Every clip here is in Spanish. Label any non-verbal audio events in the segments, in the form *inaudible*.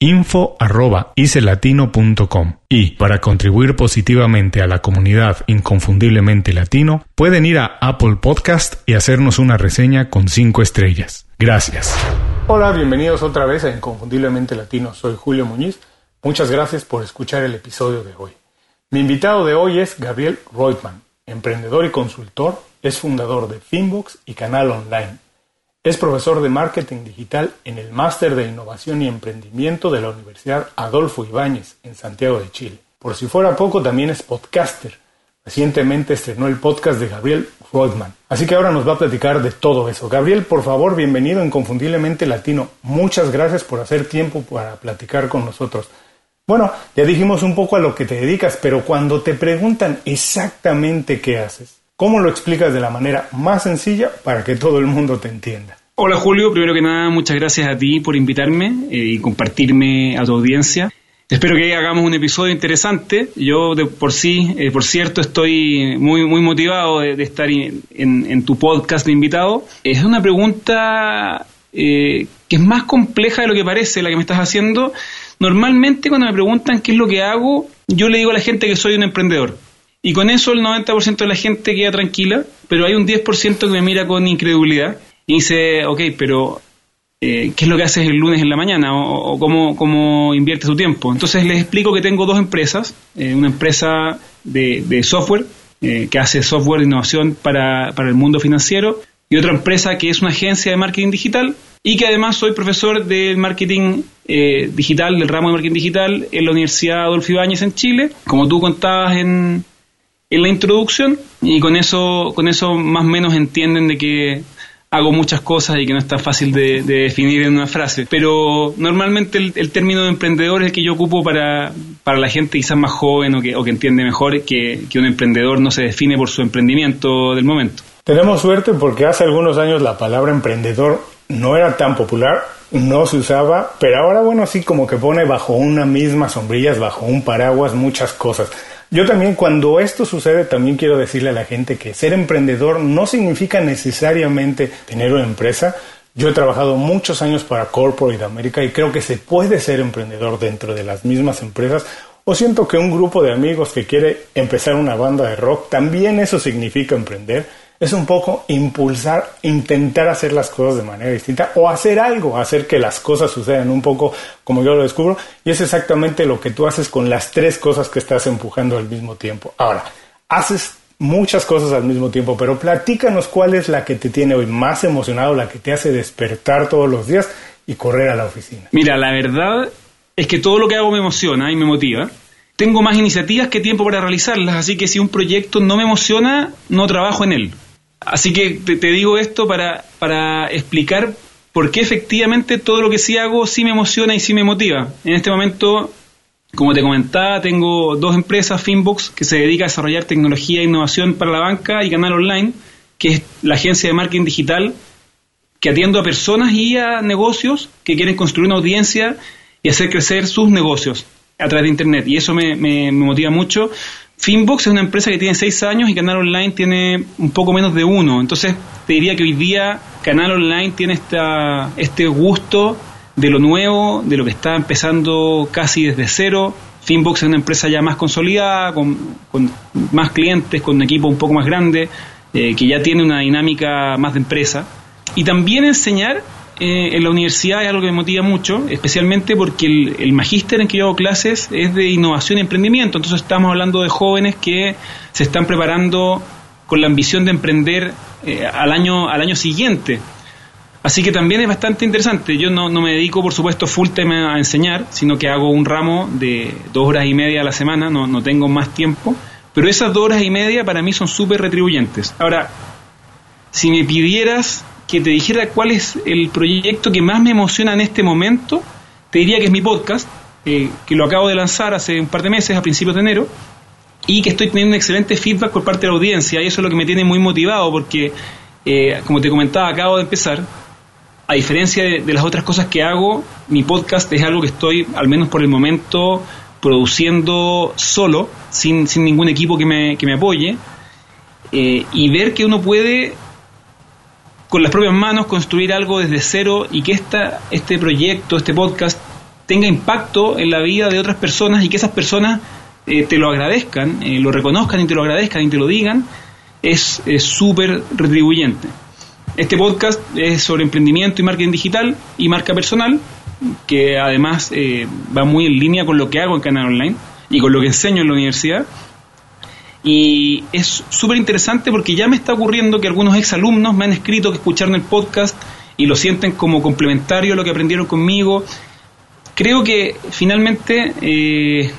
info.icelatino.com y para contribuir positivamente a la comunidad inconfundiblemente latino pueden ir a Apple Podcast y hacernos una reseña con 5 estrellas. Gracias. Hola, bienvenidos otra vez a Inconfundiblemente Latino. Soy Julio Muñiz. Muchas gracias por escuchar el episodio de hoy. Mi invitado de hoy es Gabriel Reutmann, emprendedor y consultor, es fundador de Finbox y canal online es profesor de marketing digital en el Máster de Innovación y Emprendimiento de la Universidad Adolfo Ibáñez en Santiago de Chile. Por si fuera poco, también es podcaster. Recientemente estrenó el podcast de Gabriel Rodman. Así que ahora nos va a platicar de todo eso. Gabriel, por favor, bienvenido en Confundiblemente Latino. Muchas gracias por hacer tiempo para platicar con nosotros. Bueno, ya dijimos un poco a lo que te dedicas, pero cuando te preguntan exactamente qué haces, ¿Cómo lo explicas de la manera más sencilla para que todo el mundo te entienda? Hola Julio, primero que nada muchas gracias a ti por invitarme eh, y compartirme a tu audiencia. Espero que hagamos un episodio interesante. Yo de por sí, eh, por cierto, estoy muy muy motivado de, estar en, tu podcast de invitado. Es una pregunta eh, que es más compleja de lo que parece la que me estás haciendo. Normalmente cuando me preguntan qué es lo que hago, yo le digo a la gente que soy un emprendedor. Y con eso el 90% de la gente queda tranquila, pero hay un 10% que me mira con incredulidad y dice, ok, pero eh, ¿qué es lo que haces el lunes en la mañana? ¿O, cómo, cómo, inviertes tu tiempo? Entonces les explico que tengo dos empresas, eh, una empresa de, software eh, que hace software de innovación para, para el mundo financiero y otra empresa que es una agencia de marketing digital y que además soy profesor de marketing digital, del ramo de marketing digital en la Universidad Adolfo Ibáñez en Chile. Como tú contabas en, en la introducción y con eso, con eso más o menos entienden de que hago muchas cosas y que no es tan fácil de, definir en una frase. Pero normalmente el, término de emprendedor es el que yo ocupo para, para la gente quizás más joven o que, o que entiende mejor que, que un emprendedor no se define por su emprendimiento del momento. Tenemos suerte porque hace algunos años la palabra emprendedor no era tan popular, no se usaba, pero ahora bueno, sí como que pone bajo una misma sombrilla, bajo un paraguas muchas cosas. Yo también cuando esto sucede también quiero decirle a la gente que ser emprendedor no significa necesariamente tener una empresa. Yo he trabajado muchos años para Corporate America y creo que se puede ser emprendedor dentro de las mismas empresas. O siento que un grupo de amigos que quiere empezar una banda de rock, también eso significa emprender es un poco impulsar, intentar hacer las cosas de manera distinta o hacer algo, hacer que las cosas sucedan un poco como yo lo descubro. Y es exactamente lo que tú haces con las tres cosas que estás empujando al mismo tiempo. Ahora, haces muchas cosas al mismo tiempo, pero platícanos cuál es la que te tiene hoy más emocionado, la que te hace despertar todos los días y correr a la oficina. Mira, la verdad es que todo lo que hago me emociona y me motiva tengo más iniciativas que tiempo para realizarlas, así que si un proyecto no me emociona, no trabajo en él. Así que te, digo esto para, para explicar por qué efectivamente todo lo que sí hago sí me emociona y sí me motiva. En este momento, como te comentaba, tengo dos empresas, Finbox, que se dedica a desarrollar tecnología e innovación para la banca y Canal Online, que es la agencia de marketing digital que atiendo a personas y a negocios que quieren construir una audiencia y hacer crecer sus negocios. a través de Internet y eso me, me, motiva mucho. Finbox es una empresa que tiene seis años y Canal Online tiene un poco menos de uno. Entonces te diría que hoy día Canal Online tiene esta, este gusto de lo nuevo, de lo que está empezando casi desde cero. Finbox es una empresa ya más consolidada, con, con más clientes, con un equipo un poco más grande, eh, que ya tiene una dinámica más de empresa. Y también enseñar eh, en la universidad es algo que me motiva mucho, especialmente porque el, magíster en que yo hago clases es de innovación y emprendimiento. Entonces estamos hablando de jóvenes que se están preparando con la ambición de emprender eh, al, año, al año siguiente. Así que también es bastante interesante. Yo no, no, me dedico, por supuesto, full time a enseñar, sino que hago un ramo de dos horas y media a la semana, no, no tengo más tiempo. Pero esas dos horas y media para mí son súper retribuyentes. Ahora, si me pidieras que te dijera cuál es el proyecto que más me emociona en este momento, te diría que es mi podcast, eh, que lo acabo de lanzar hace un par de meses, a principios de enero, y que estoy teniendo un excelente feedback por parte de la audiencia, y eso es lo que me tiene muy motivado, porque, eh, como te comentaba, acabo de empezar, a diferencia de, las otras cosas que hago, mi podcast es algo que estoy, al menos por el momento, produciendo solo, sin, sin ningún equipo que me, que me apoye, eh, y ver que uno puede con las propias manos construir algo desde cero y que esta, este proyecto, este podcast, tenga impacto en la vida de otras personas y que esas personas eh, te lo agradezcan, eh, lo reconozcan y te lo agradezcan y te lo digan, es súper retribuyente. Este podcast es sobre emprendimiento y marketing digital y marca personal, que además eh, va muy en línea con lo que hago en Canal Online y con lo que enseño en la universidad. Y es súper interesante porque ya me está ocurriendo que algunos exalumnos me han escrito que escucharon el podcast y lo sienten como complementario a lo que aprendieron conmigo. Creo que finalmente eh,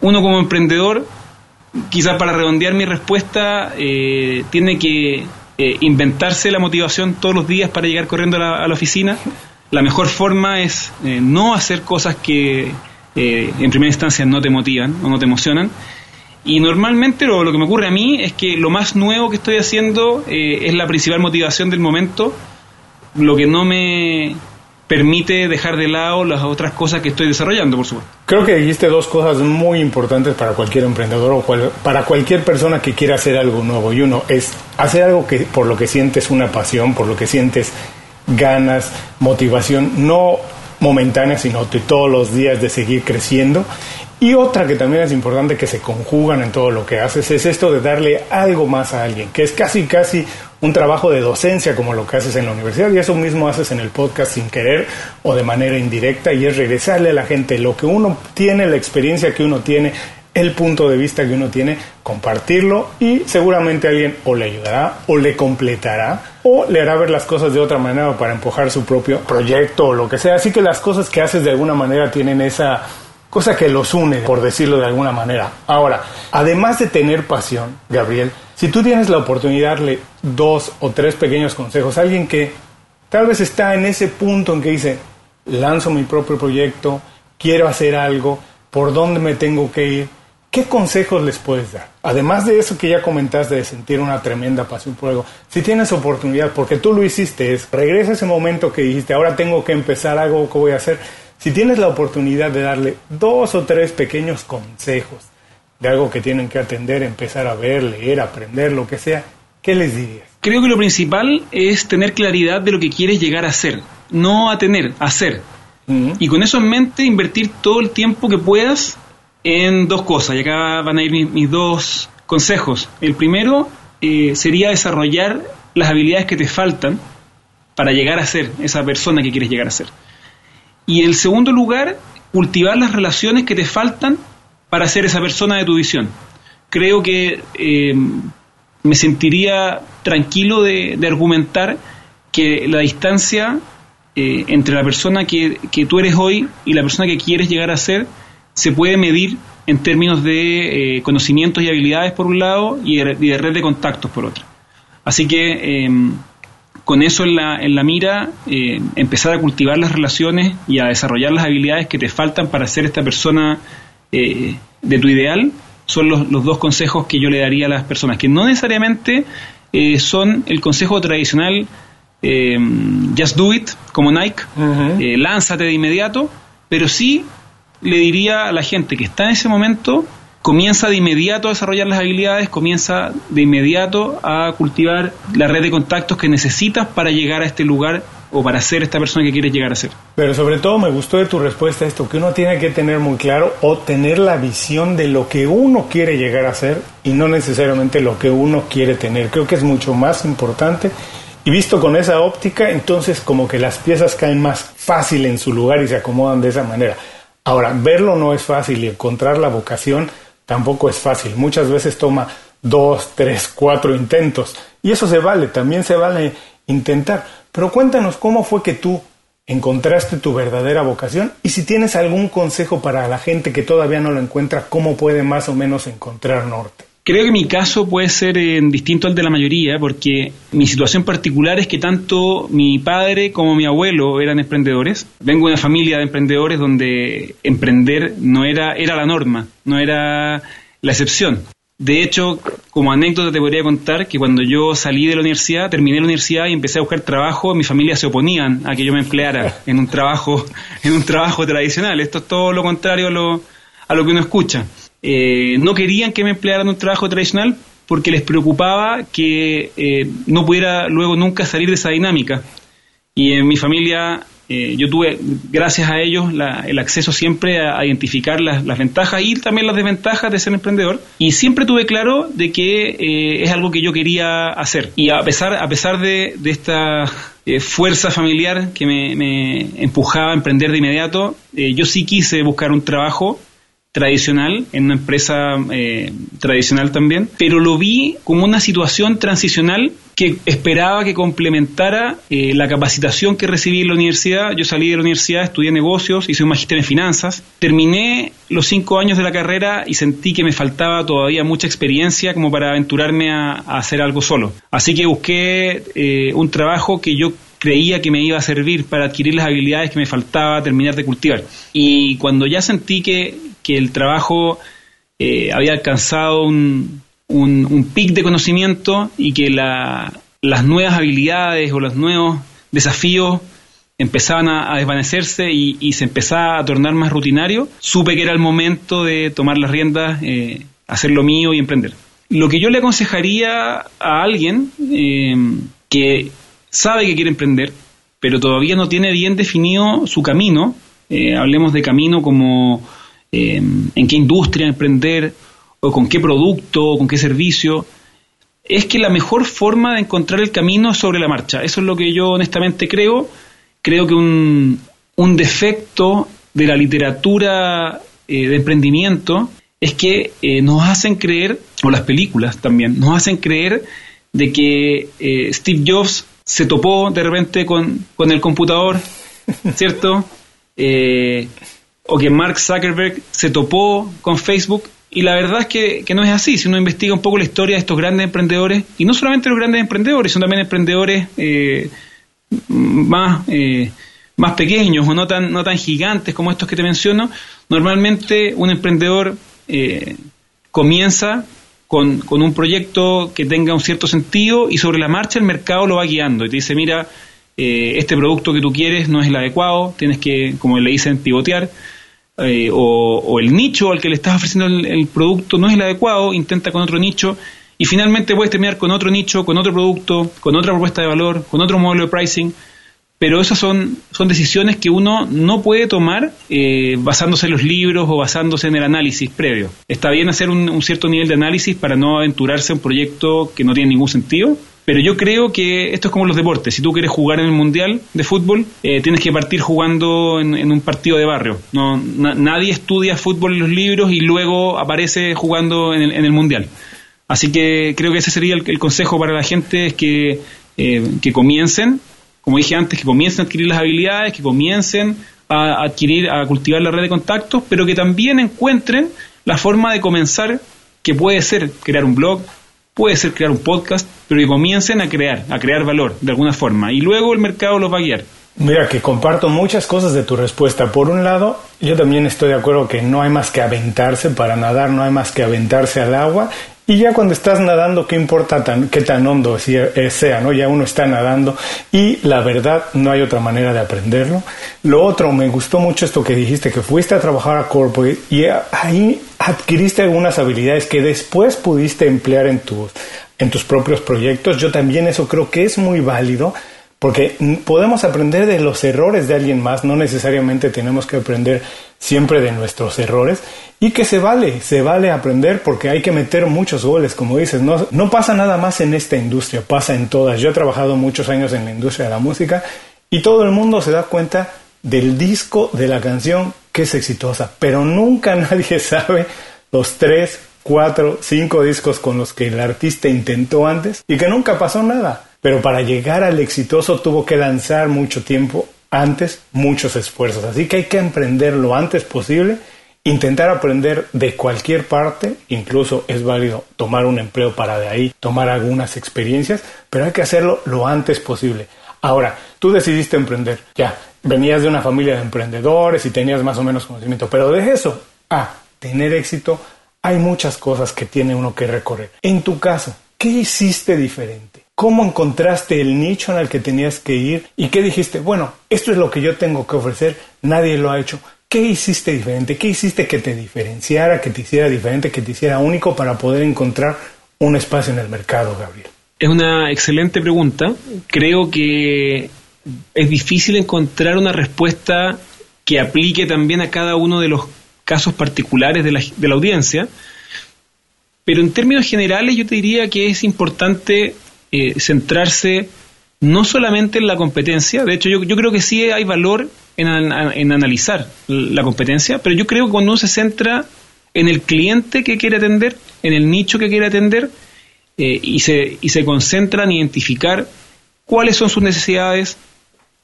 uno como emprendedor, quizás para redondear mi respuesta, eh, tiene que eh, inventarse la motivación todos los días para llegar corriendo a la, oficina. La mejor forma es no hacer cosas que en primera instancia no te motivan o no te emocionan y normalmente lo, lo, que me ocurre a mí es que lo más nuevo que estoy haciendo eh, es la principal motivación del momento, lo que no me permite dejar de lado las otras cosas que estoy desarrollando, por supuesto. Creo que dijiste dos cosas muy importantes para cualquier emprendedor o para cualquier persona que quiera hacer algo nuevo. Y uno es hacer algo que por lo que sientes una pasión, por lo que sientes ganas, motivación, no momentánea, sino de todos los días de seguir creciendo. Y otra que también es importante que se conjugan en todo lo que haces es esto de darle algo más a alguien, que es casi casi un trabajo de docencia como lo que haces en la universidad y eso mismo haces en el podcast sin querer o de manera indirecta y es regresarle a la gente lo que uno tiene, la experiencia que uno tiene, el punto de vista que uno tiene, compartirlo y seguramente alguien o le ayudará o le completará o le hará ver las cosas de otra manera para empujar su propio proyecto o lo que sea. Así que las cosas que haces de alguna manera tienen esa cosa que los une, por decirlo de alguna manera. Ahora, además de tener pasión, Gabriel, si tú tienes la oportunidad de darle dos o tres pequeños consejos a alguien que tal vez está en ese punto en que dice, lanzo mi propio proyecto, quiero hacer algo, ¿por dónde me tengo que ir? ¿Qué consejos les puedes dar? Además de eso que ya comentaste de sentir una tremenda pasión por algo, si tienes oportunidad, porque tú lo hiciste, es regresa ese momento que dijiste, ahora tengo que empezar algo que voy a hacer, si tienes la oportunidad de darle dos o tres pequeños consejos de algo que tienen que atender, empezar a ver, leer, aprender, lo que sea, ¿qué les dirías? Creo que lo principal es tener claridad de lo que quieres llegar a ser, no a tener, a ser. Y con eso en mente, invertir todo el tiempo que puedas en dos cosas. Y acá van a ir mis, dos consejos. El primero eh, sería desarrollar las habilidades que te faltan para llegar a ser esa persona que quieres llegar a ser. Y en segundo lugar, cultivar las relaciones que te faltan para ser esa persona de tu visión. Creo que eh, me sentiría tranquilo de, argumentar que la distancia eh, entre la persona que, tú eres hoy y la persona que quieres llegar a ser se puede medir en términos de eh, conocimientos y habilidades por un lado y de, red de contactos por otro. Así que con eso en la, en la mira, eh, empezar a cultivar las relaciones y a desarrollar las habilidades que te faltan para ser esta persona eh, de tu ideal, son los, los, dos consejos que yo le daría a las personas, que no necesariamente eh, son el consejo tradicional, just do it, como Nike, lánzate de inmediato, pero sí le diría a la gente que está en ese momento, comienza de inmediato a desarrollar las habilidades, comienza de inmediato a cultivar la red de contactos que necesitas para llegar a este lugar o para ser esta persona que quieres llegar a ser. Pero sobre todo me gustó de tu respuesta esto, que uno tiene que tener muy claro o tener la visión de lo que uno quiere llegar a ser y no necesariamente lo que uno quiere tener. Creo que es mucho más importante y visto con esa óptica, entonces como que las piezas caen más fácil en su lugar y se acomodan de esa manera. Ahora, verlo no es fácil y encontrar la vocación tampoco es fácil. Muchas veces toma dos, tres, cuatro intentos y eso se vale, también se vale intentar. Pero cuéntanos cómo fue que tú encontraste tu verdadera vocación y si tienes algún consejo para la gente que todavía no lo encuentra, cómo puede más o menos encontrar norte. Creo que mi caso puede ser eh, distinto al de la mayoría porque mi situación particular es que tanto mi padre como mi abuelo eran emprendedores. Vengo de una familia de emprendedores donde emprender no era, era la norma, no era la excepción. De hecho, como anécdota te podría contar que cuando yo salí de la universidad, terminé la universidad y empecé a buscar trabajo, mi familia se oponían a que yo me empleara en un trabajo, *laughs* en un trabajo tradicional. Esto es todo lo contrario a lo, a lo que uno escucha. Eh, no querían que me empleara en un trabajo tradicional porque les preocupaba que eh, no pudiera luego nunca salir de esa dinámica. Y en mi familia eh, yo tuve, gracias a ellos, el acceso siempre a, identificar las, ventajas y también las desventajas de ser emprendedor. Y siempre tuve claro de que eh, es algo que yo quería hacer. Y a pesar, a pesar de, esta eh, fuerza familiar que me, me, empujaba a emprender de inmediato, yo sí quise buscar un trabajo tradicional, en una empresa eh, tradicional también, pero lo vi como una situación transicional que esperaba que complementara eh, la capacitación que recibí en la universidad. Yo salí de la universidad, estudié negocios, hice un magíster en finanzas, terminé los cinco años de la carrera y sentí que me faltaba todavía mucha experiencia como para aventurarme a, hacer algo solo. Así que busqué eh, un trabajo que yo creía que me iba a servir para adquirir las habilidades que me faltaba terminar de cultivar. Y cuando ya sentí que, que el trabajo eh, había alcanzado un, un, pic de conocimiento y que las nuevas habilidades o los nuevos desafíos empezaban a, desvanecerse y, se empezaba a tornar más rutinario, supe que era el momento de tomar las riendas, eh, hacer lo mío y emprender. Lo que yo le aconsejaría a alguien eh, que sabe que quiere emprender, pero todavía no tiene bien definido su camino, eh, hablemos de camino como en qué industria emprender o con qué producto o con qué servicio, es que la mejor forma de encontrar el camino es sobre la marcha. Eso es lo que yo honestamente creo. Creo que un, un defecto de la literatura eh, de emprendimiento es que eh, nos hacen creer, o las películas también, nos hacen creer de que eh, Steve Jobs se topó de repente con, con el computador, *laughs* ¿cierto? o que Mark Zuckerberg se topó con Facebook y la verdad es que, no es así. Si uno investiga un poco la historia de estos grandes emprendedores, y no solamente los grandes emprendedores, sino también emprendedores eh, más, eh, más pequeños o no tan, no tan gigantes como estos que te menciono, normalmente un emprendedor eh, comienza con, con, un proyecto que tenga un cierto sentido y sobre la marcha el mercado lo va guiando y te dice, mira, este producto que tú quieres no es el adecuado, tienes que, como le dicen, pivotear eh, o, el nicho al que le estás ofreciendo el, producto no es el adecuado, intenta con otro nicho y finalmente puedes terminar con otro nicho, con otro producto, con otra propuesta de valor, con otro modelo de pricing. Pero esas son, son decisiones que uno no puede tomar eh, basándose en los libros o basándose en el análisis previo. Está bien hacer un, cierto nivel de análisis para no aventurarse en un proyecto que no tiene ningún sentido, pero yo creo que esto es como los deportes. Si tú quieres jugar en el Mundial de fútbol, eh, tienes que partir jugando en, un partido de barrio. No, nadie estudia fútbol en los libros y luego aparece jugando en el, Mundial. Así que creo que ese sería el, consejo para la gente, es que, eh, que comiencen, como dije antes, que comiencen a adquirir las habilidades, que comiencen a adquirir, a cultivar la red de contactos, pero que también encuentren la forma de comenzar, que puede ser crear un blog, puede ser crear un podcast, pero que comiencen a crear, a crear valor de alguna forma, y luego el mercado los va a guiar. Mira, que comparto muchas cosas de tu respuesta. Por un lado, yo también estoy de acuerdo que no hay más que aventarse para nadar, no hay más que aventarse al agua. Y ya cuando estás nadando, ¿qué importa tan, qué tan hondo eh, sea, no? Ya uno está nadando y la verdad no hay otra manera de aprenderlo. Lo otro, me gustó mucho esto que dijiste, que fuiste a trabajar a Corporate y ahí adquiriste algunas habilidades que después pudiste emplear en en tus propios proyectos. Yo también eso creo que es muy válido porque podemos aprender de los errores de alguien más, no necesariamente tenemos que aprender siempre de nuestros errores y que se vale, se vale aprender porque hay que meter muchos goles, como dices, no, no pasa nada más en esta industria, pasa en todas. Yo he trabajado muchos años en la industria de la música y todo el mundo se da cuenta del disco, de la canción que es exitosa, pero nunca *laughs* nadie sabe los tres, cuatro, cinco discos con los que el artista intentó antes y que nunca pasó nada. Pero para llegar al exitoso tuvo que lanzar mucho tiempo antes, muchos esfuerzos. Así que hay que emprender lo antes posible, intentar aprender de cualquier parte, incluso es válido tomar un empleo para de ahí tomar algunas experiencias, pero hay que hacerlo lo antes posible. Ahora, tú decidiste emprender, ya, venías de una familia de emprendedores y tenías más o menos conocimiento, pero de eso a tener éxito, hay muchas cosas que tiene uno que recorrer. En tu caso, ¿qué hiciste diferente? ¿Cómo encontraste el nicho en el que tenías que ir? ¿Y qué dijiste? Bueno, esto es lo que yo tengo que ofrecer, nadie lo ha hecho. ¿Qué hiciste diferente? ¿Qué hiciste que te diferenciara, que te hiciera diferente, que te hiciera único para poder encontrar un espacio en el mercado, Gabriel? Es una excelente pregunta. Creo que es difícil encontrar una respuesta que aplique también a cada uno de los casos particulares de la, audiencia. Pero en términos generales yo te diría que es importante eh, centrarse no solamente en la competencia, de hecho yo, yo creo que sí hay valor en, en, analizar la competencia, pero yo creo que cuando uno se centra en el cliente que quiere atender, en el nicho que quiere atender, eh, y, se, y se concentra en identificar cuáles son sus necesidades,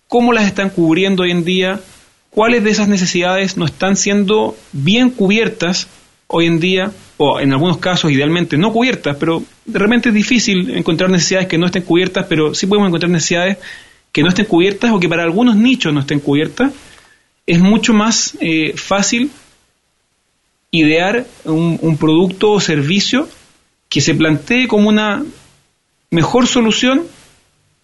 cómo las están cubriendo hoy en día, cuáles de esas necesidades no están siendo bien cubiertas hoy en día, o en algunos casos idealmente no cubiertas, pero de repente es difícil encontrar necesidades que no estén cubiertas, pero sí podemos encontrar necesidades que no estén cubiertas o que para algunos nichos no estén cubiertas, es mucho más eh, fácil idear un, producto o servicio que se plantee como una mejor solución,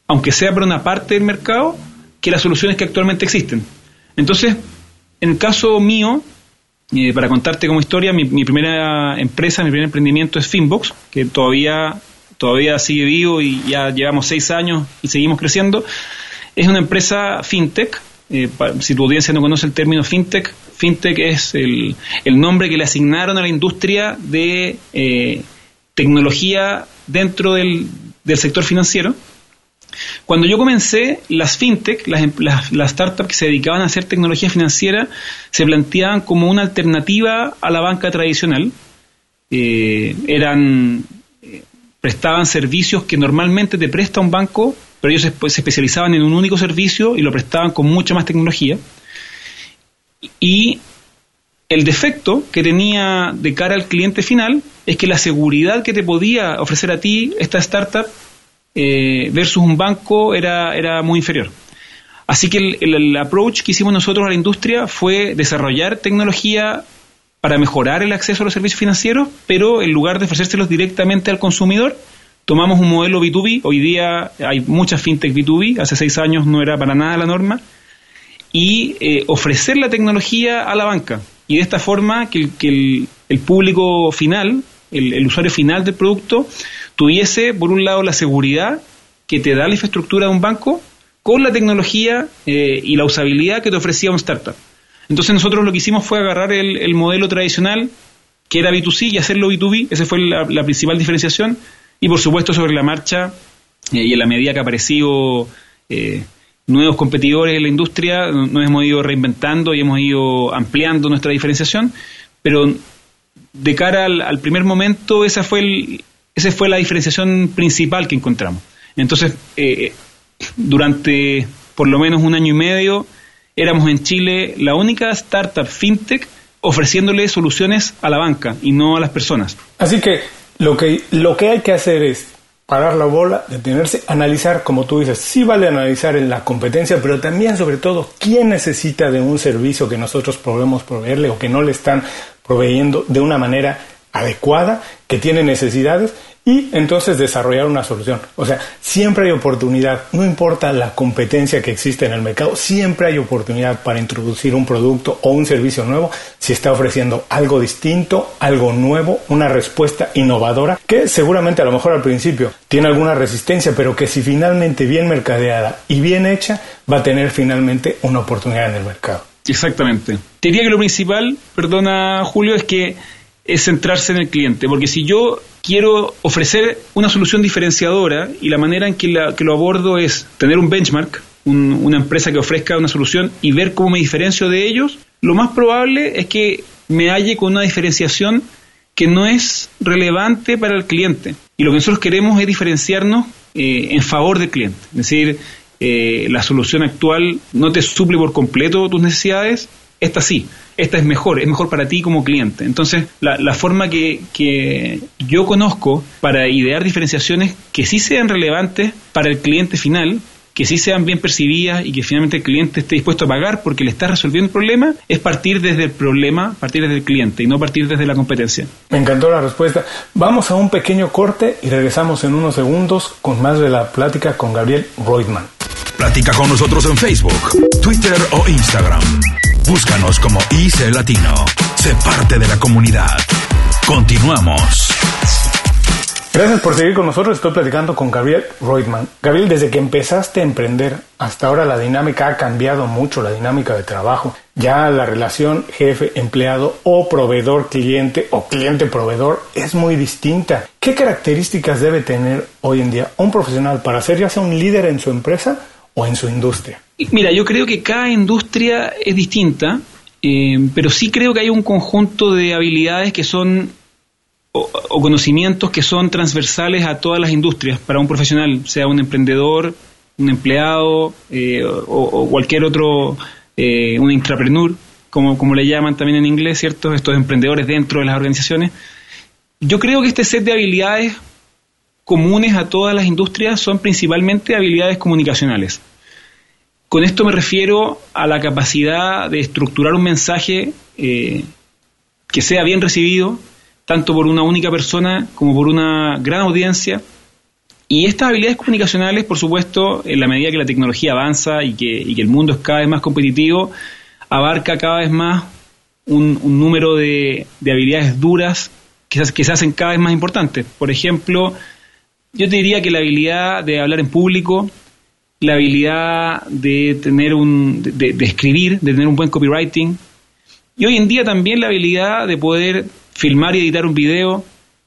aunque sea para una parte del mercado, que las soluciones que actualmente existen. Entonces, en el caso mío, eh, para contarte como historia, mi, primera empresa, mi primer emprendimiento es Finbox, que todavía, todavía sigue vivo y ya llevamos seis años y seguimos creciendo. Es una empresa fintech. Eh, si tu audiencia no conoce el término fintech, fintech es el, nombre que le asignaron a la industria de eh, tecnología dentro del, del sector financiero. Cuando yo comencé, las fintech, las, las, startups que se dedicaban a hacer tecnología financiera, se planteaban como una alternativa a la banca tradicional. Eh, eran eh, prestaban servicios que normalmente te presta un banco, pero ellos se, especializaban en un único servicio y lo prestaban con mucha más tecnología. Y el defecto que tenía de cara al cliente final es que la seguridad que te podía ofrecer a ti esta startup eh, versus un banco era, era muy inferior. Así que el, approach que hicimos nosotros a la industria fue desarrollar tecnología para mejorar el acceso a los servicios financieros, pero en lugar de ofrecérselos directamente al consumidor, tomamos un modelo B2B. Hoy día hay muchas fintech B2B, hace seis años no era para nada la norma, y eh, ofrecer la tecnología a la banca. Y de esta forma que, el, público final, el usuario final del producto, tuviese, por un lado, la seguridad que te da la infraestructura de un banco con la tecnología eh, y la usabilidad que te ofrecía un startup. Entonces nosotros lo que hicimos fue agarrar el, modelo tradicional, que era B2C, y hacerlo B2B, esa fue la, principal diferenciación, y por supuesto sobre la marcha eh, y en la medida que ha aparecido eh, nuevos competidores en la industria, nos hemos ido reinventando y hemos ido ampliando nuestra diferenciación, pero de cara al primer momento esa fue el, esa fue la diferenciación principal que encontramos. Entonces, eh, durante por lo menos un año y medio, éramos en Chile la única startup fintech ofreciéndole soluciones a la banca y no a las personas. Así que lo que, lo que hay que hacer es parar la bola, detenerse, analizar, como tú dices, sí vale analizar en la competencia, pero también sobre todo quién necesita de un servicio que nosotros podemos proveerle o que no le están proveyendo de una manera adecuada, que tiene necesidades y entonces desarrollar una solución. O sea, siempre hay oportunidad, no importa la competencia que existe en el mercado, siempre hay oportunidad para introducir un producto o un servicio nuevo si está ofreciendo algo distinto, algo nuevo, una respuesta innovadora que seguramente a lo mejor al principio tiene alguna resistencia, pero que si finalmente bien mercadeada y bien hecha va a tener finalmente una oportunidad en el mercado. Exactamente. Te diría que lo principal, perdona Julio, es que es centrarse en el cliente, porque si yo quiero ofrecer una solución diferenciadora y la manera en que, lo abordo es tener un benchmark, una empresa que ofrezca una solución y ver cómo me diferencio de ellos, lo más probable es que me halle con una diferenciación que no es relevante para el cliente. Y lo que nosotros queremos es diferenciarnos eh, en favor del cliente. Es decir, eh, la solución actual no te suple por completo tus necesidades, esta sí esta es mejor, es mejor para ti como cliente. Entonces, la, forma que, que, yo conozco para idear diferenciaciones que sí sean relevantes para el cliente final, que sí sean bien percibidas y que finalmente el cliente esté dispuesto a pagar porque le está resolviendo el problema, es partir desde el problema, partir desde el cliente y no partir desde la competencia. Me encantó la respuesta. Vamos a un pequeño corte y regresamos en unos segundos con más de la plática con Gabriel Reutemann. Platica con nosotros en Facebook, Twitter o Instagram. Búscanos como IC Latino. Sé parte de la comunidad. Continuamos. Gracias por seguir con nosotros. Estoy platicando con Gabriel Reutemann. Gabriel, desde que empezaste a emprender hasta ahora la dinámica ha cambiado mucho, la dinámica de trabajo. Ya la relación jefe-empleado o proveedor-cliente o cliente-proveedor es muy distinta. ¿Qué características debe tener hoy en día un profesional para ser ya sea un líder en su empresa o en su industria? Mira, yo creo que cada industria es distinta, eh, pero sí creo que hay un conjunto de habilidades que son o, conocimientos que son transversales a todas las industrias para un profesional, sea un emprendedor, un empleado eh, o, cualquier otro, eh, un intrapreneur, como, como le llaman también en inglés, ¿cierto? Estos emprendedores dentro de las organizaciones. Yo creo que este set de habilidades comunes a todas las industrias son principalmente habilidades comunicacionales. Con esto me refiero a la capacidad de estructurar un mensaje eh, que sea bien recibido, tanto por una única persona como por una gran audiencia. Y estas habilidades comunicacionales, por supuesto, en la medida que la tecnología avanza y que, el mundo es cada vez más competitivo, abarca cada vez más un, número de, habilidades duras que que se hacen cada vez más importantes. Por ejemplo, yo te diría que la habilidad de hablar en público, la habilidad de tener un, de, escribir, de tener un buen copywriting, y hoy en día también la habilidad de poder filmar y editar un video,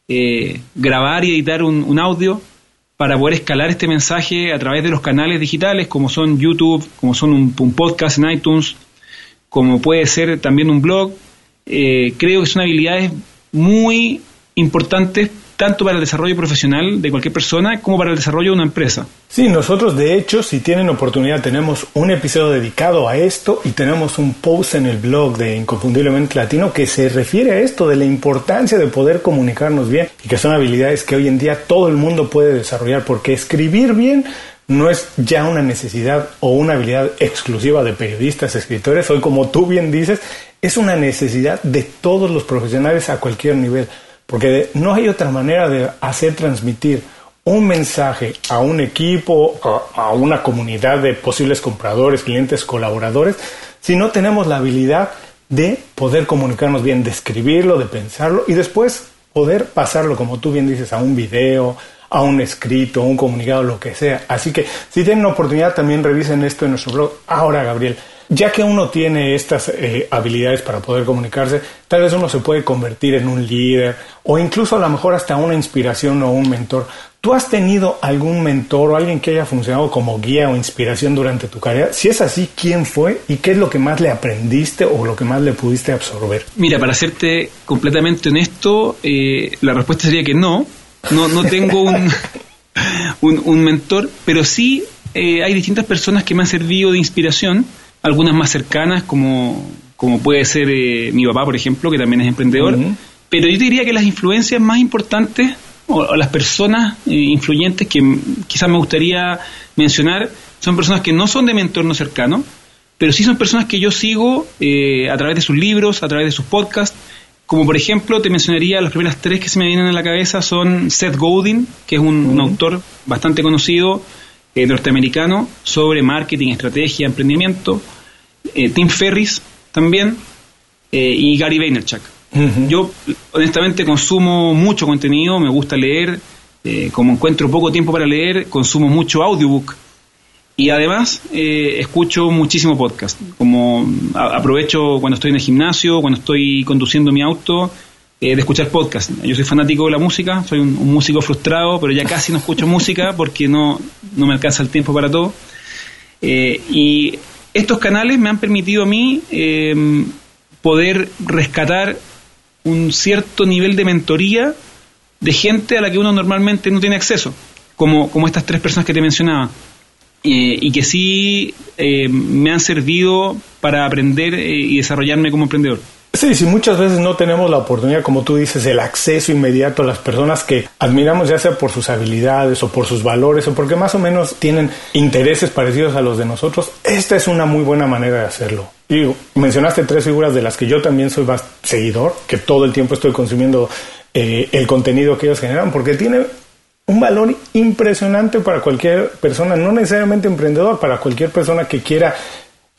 eh, grabar y editar un, audio, para poder escalar este mensaje a través de los canales digitales, como son YouTube, como son un, podcast en iTunes, como puede ser también un blog. Eh, creo que son habilidades muy importantes tanto para el desarrollo profesional de cualquier persona como para el desarrollo de una empresa. Sí, nosotros de hecho, si tienen oportunidad, tenemos un episodio dedicado a esto y tenemos un post en el blog de Inconfundiblemente Latino que se refiere a esto, de la importancia de poder comunicarnos bien y que son habilidades que hoy en día todo el mundo puede desarrollar porque escribir bien no es ya una necesidad o una habilidad exclusiva de periodistas, escritores, hoy como tú bien dices, es una necesidad de todos los profesionales a cualquier nivel. Porque no hay otra manera de hacer transmitir un mensaje a un equipo, a, una comunidad de posibles compradores, clientes, colaboradores, si no tenemos la habilidad de poder comunicarnos bien, de escribirlo, de pensarlo y después poder pasarlo, como tú bien dices, a un video, a un escrito, un comunicado, lo que sea. Así que si tienen oportunidad también revisen esto en nuestro blog. Ahora, Gabriel, ya que uno tiene estas eh, habilidades para poder comunicarse, tal vez uno se puede convertir en un líder o incluso a lo mejor hasta una inspiración o un mentor. ¿Tú has tenido algún mentor o alguien que haya funcionado como guía o inspiración durante tu carrera? Si es así, ¿quién fue y qué es lo que más le aprendiste o lo que más le pudiste absorber? Mira, para serte completamente honesto, eh, la respuesta sería que no. No, no tengo un, un, mentor, pero sí eh, hay distintas personas que me han servido de inspiración algunas más cercanas, como, como puede ser eh, mi papá, por ejemplo, que también es emprendedor. Pero yo diría que las influencias más importantes o, las personas eh, influyentes que quizás me gustaría mencionar son personas que no son de mi entorno cercano, pero sí son personas que yo sigo eh, a través de sus libros, a través de sus podcasts. Como por ejemplo, te mencionaría las primeras tres que se me vienen a la cabeza son Seth Godin, que es un, autor bastante conocido, eh, norteamericano, sobre marketing, estrategia, emprendimiento. Tim Ferris también, y Gary Vaynerchuk. Yo honestamente consumo mucho contenido, me gusta leer, eh, como encuentro poco tiempo para leer, consumo mucho audiobook y además eh, escucho muchísimo podcast. Como aprovecho cuando estoy en el gimnasio, cuando estoy conduciendo mi auto, eh, de escuchar podcast. Yo soy fanático de la música, soy un, músico frustrado, pero ya casi no escucho *laughs* música porque no, no me alcanza el tiempo para todo. y estos canales me han permitido a mí poder rescatar un cierto nivel de mentoría de gente a la que uno normalmente no tiene acceso, como, como estas tres personas que te mencionaba, y que sí eh, me han servido para aprender eh, y desarrollarme como emprendedor. Sí, sí, muchas veces no tenemos la oportunidad, como tú dices, el acceso inmediato a las personas que admiramos, ya sea por sus habilidades o por sus valores o porque más o menos tienen intereses parecidos a los de nosotros. Esta es una muy buena manera de hacerlo. Y mencionaste tres figuras de las que yo también soy más seguidor, que todo el tiempo estoy consumiendo eh, el contenido que ellos generan, porque tiene un valor impresionante para cualquier persona, no necesariamente emprendedor, para cualquier persona que quiera